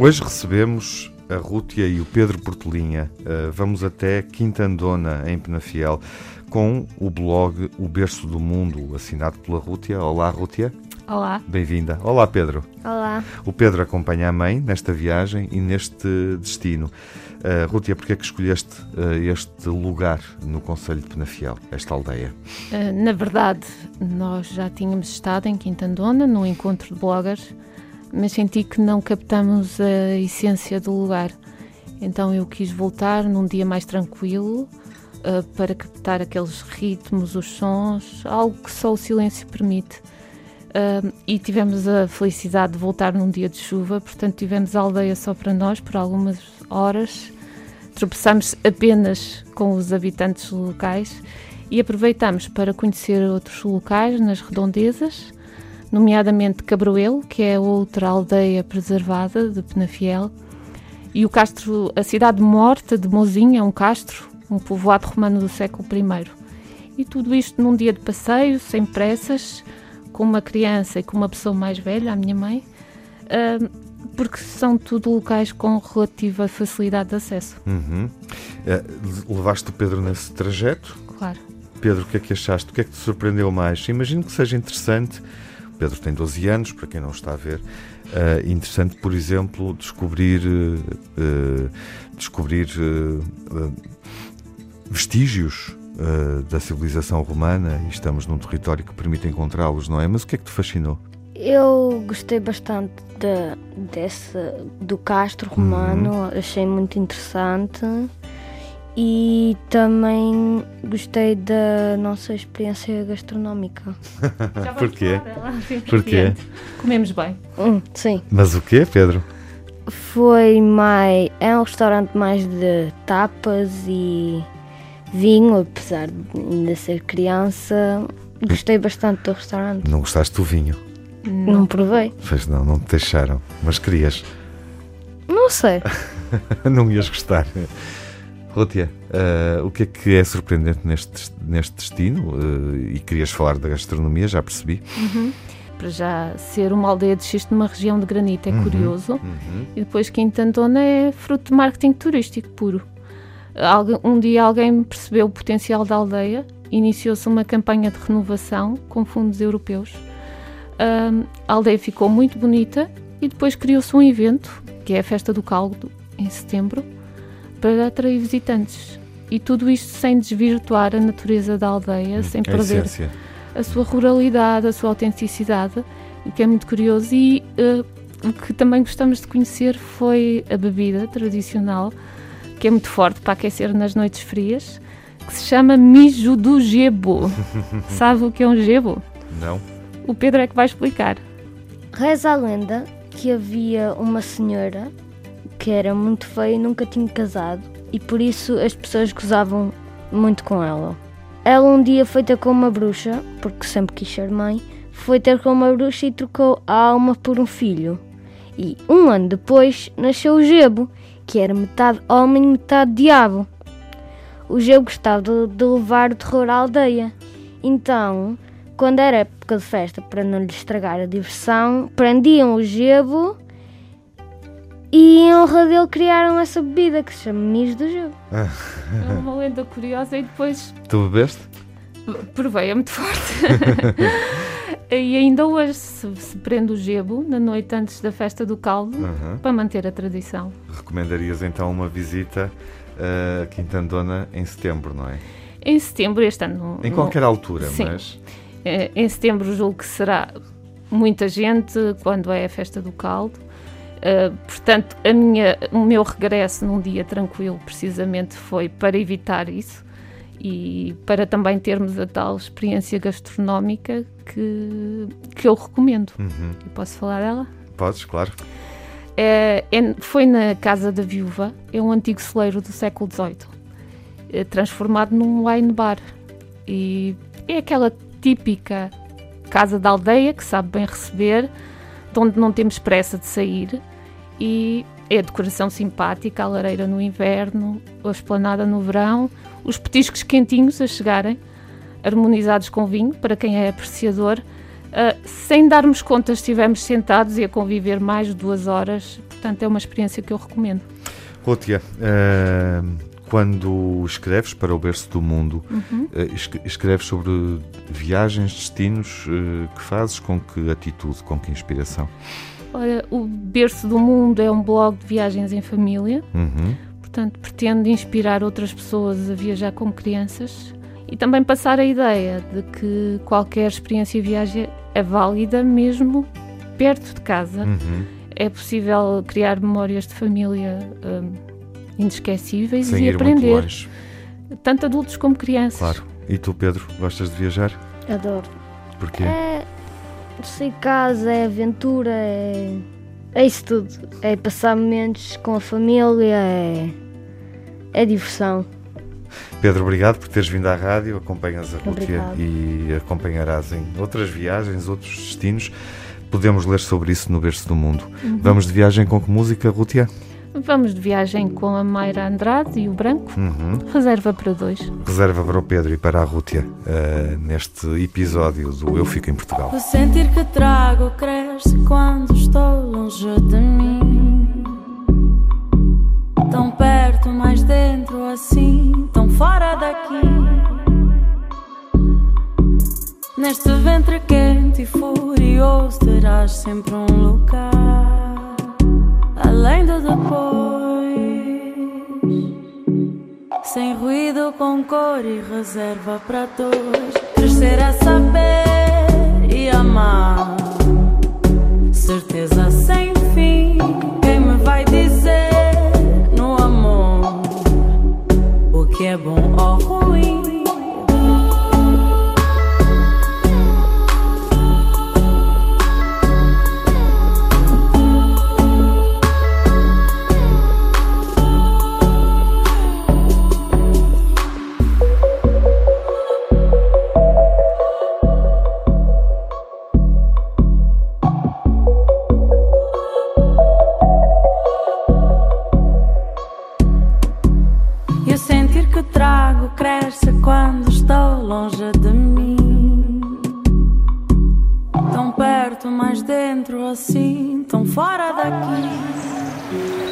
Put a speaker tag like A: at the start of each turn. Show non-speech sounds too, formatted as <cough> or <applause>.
A: Hoje recebemos a Rútia e o Pedro Portelinha. Uh, vamos até Quintandona, em Penafiel, com o blog O Berço do Mundo, assinado pela Rútia. Olá, Rútia.
B: Olá.
A: Bem-vinda. Olá, Pedro.
C: Olá.
A: O Pedro acompanha a mãe nesta viagem e neste destino. Uh, Rútia, porquê é que escolheste uh, este lugar no Conselho de Penafiel, esta aldeia?
B: Uh, na verdade, nós já tínhamos estado em Quintandona, no encontro de bloggers, mas senti que não captamos a essência do lugar. Então eu quis voltar num dia mais tranquilo uh, para captar aqueles ritmos, os sons, algo que só o silêncio permite. Uh, e tivemos a felicidade de voltar num dia de chuva, portanto tivemos a aldeia só para nós por algumas horas. Tropeçámos apenas com os habitantes locais e aproveitamos para conhecer outros locais nas redondezas nomeadamente Cabroelo, que é outra aldeia preservada de Penafiel, e o castro, a cidade morta de Mozinha, um castro, um povoado romano do século I. E tudo isto num dia de passeio, sem pressas, com uma criança e com uma pessoa mais velha, a minha mãe, porque são tudo locais com relativa facilidade de acesso.
A: Uhum. Uh, levaste o Pedro nesse trajeto?
B: Claro.
A: Pedro, o que é que achaste? O que é que te surpreendeu mais? Imagino que seja interessante Pedro tem 12 anos, para quem não está a ver. Uh, interessante, por exemplo, descobrir, uh, descobrir uh, vestígios da civilização romana e estamos num território que permite encontrá-los, não é? Mas o que é que te fascinou?
C: Eu gostei bastante de, desse, do castro romano, uhum. achei muito interessante e também gostei da nossa experiência gastronómica. <laughs>
A: Porquê? Porquê?
B: Comemos bem.
C: Hum, sim.
A: Mas o quê, Pedro?
C: Foi mais. É um restaurante mais de tapas e vinho, apesar de ser criança. Gostei bastante do restaurante.
A: Não gostaste do vinho?
C: Não, não provei.
A: Pois não, não te deixaram. Mas querias?
C: Não sei. <laughs>
A: não ias gostar. Rútia, uh, o que é que é surpreendente neste, neste destino? Uh, e querias falar da gastronomia, já percebi.
B: Uhum. Para já ser uma aldeia de xisto numa região de granito é uhum. curioso. Uhum. E depois Quintandona é fruto de marketing turístico puro. Um dia alguém percebeu o potencial da aldeia, iniciou-se uma campanha de renovação com fundos europeus. Uh, a aldeia ficou muito bonita e depois criou-se um evento, que é a Festa do Caldo, em setembro, para atrair visitantes. E tudo isto sem desvirtuar a natureza da aldeia, hum, sem perder a, a sua ruralidade, a sua autenticidade, o que é muito curioso. E uh, o que também gostamos de conhecer foi a bebida tradicional, que é muito forte para aquecer nas noites frias, que se chama mijo do gebo. <laughs> Sabe o que é um gebo?
A: Não.
B: O Pedro é que vai explicar.
C: Reza a lenda que havia uma senhora que era muito feia e nunca tinha casado, e por isso as pessoas gozavam muito com ela. Ela um dia foi ter com uma bruxa, porque sempre quis ser mãe, foi ter com uma bruxa e trocou a alma por um filho. E um ano depois nasceu o Gebo, que era metade homem e metade diabo. O Gebo gostava de, de levar o terror à aldeia. Então, quando era época de festa, para não lhe estragar a diversão, prendiam o Gebo e em honra dele criaram essa bebida que se chama Nis do Gelo. <laughs>
B: É uma lenda curiosa e depois.
A: Tu bebeste?
B: Provei, é muito forte. <laughs> e ainda hoje se, se, prende o gebo na noite antes da festa do caldo uhum. para manter a tradição.
A: Recomendarias então uma visita a Quintandona em setembro, não é?
B: Em setembro, este ano.
A: Em qualquer no... altura,
B: Sim.
A: mas.
B: É, em setembro julgo que será muita gente quando é a festa do caldo. Uh, portanto, a minha, o meu regresso num dia tranquilo, precisamente, foi para evitar isso e para também termos a tal experiência gastronómica que, que eu recomendo. Uhum. Eu posso falar dela?
A: Podes, claro.
B: É, é, foi na Casa da Viúva, é um antigo celeiro do século XVIII, é transformado num wine bar. E é aquela típica casa da aldeia que sabe bem receber, de onde não temos pressa de sair e é a decoração simpática, a lareira no inverno, a esplanada no verão, os petiscos quentinhos a chegarem, harmonizados com vinho, para quem é apreciador, Uh, sem darmos conta, estivemos sentados e a conviver mais de duas horas. Portanto, é uma experiência que eu recomendo.
A: Rútia, uh, quando escreves para o berço do mundo, uhum. uh, escreves sobre viagens, destinos que fazes, com que atitude, com que inspiração?
B: Olha, o berço do mundo é um blog de viagens em família. Uhum. Portanto, pretende inspirar outras pessoas a viajar como crianças e também passar a ideia de que qualquer experiência de viagem é válida mesmo perto de casa. Uhum. É possível criar memórias de família um, inesquecíveis
A: Sem
B: e aprender.
A: Tanto
B: adultos como crianças.
A: Claro. E tu, Pedro, gostas de viajar?
C: Adoro.
A: Porquê?
C: É, sair casa, é aventura, é, é isso tudo. É passar momentos com a família, é, é diversão.
A: Pedro, obrigado por teres vindo à rádio, acompanhas a Rútia e acompanharás em outras viagens, outros destinos. Podemos ler sobre isso no Berço do Mundo. Uhum. Vamos de viagem com que música, Rútia?
B: Vamos de viagem com a Mayra Andrade e o Branco. Uhum. Reserva para dois.
A: Reserva para o Pedro e para a Rútia uh, neste episódio do Eu Fico em Portugal.
D: O sentir que trago cresce quando estou longe de mim. Tão perto, mais dentro assim, tão fora daqui. Neste ventre quente e furioso terás sempre um lugar além do depois. Sem ruído, com cor e reserva para dois. Crescer a saber e amar. Certeza sem fim. Quem me vai dizer? que é bom E o sentir que trago cresce quando estou longe de mim. Tão perto, mais dentro, assim, tão
B: fora daqui.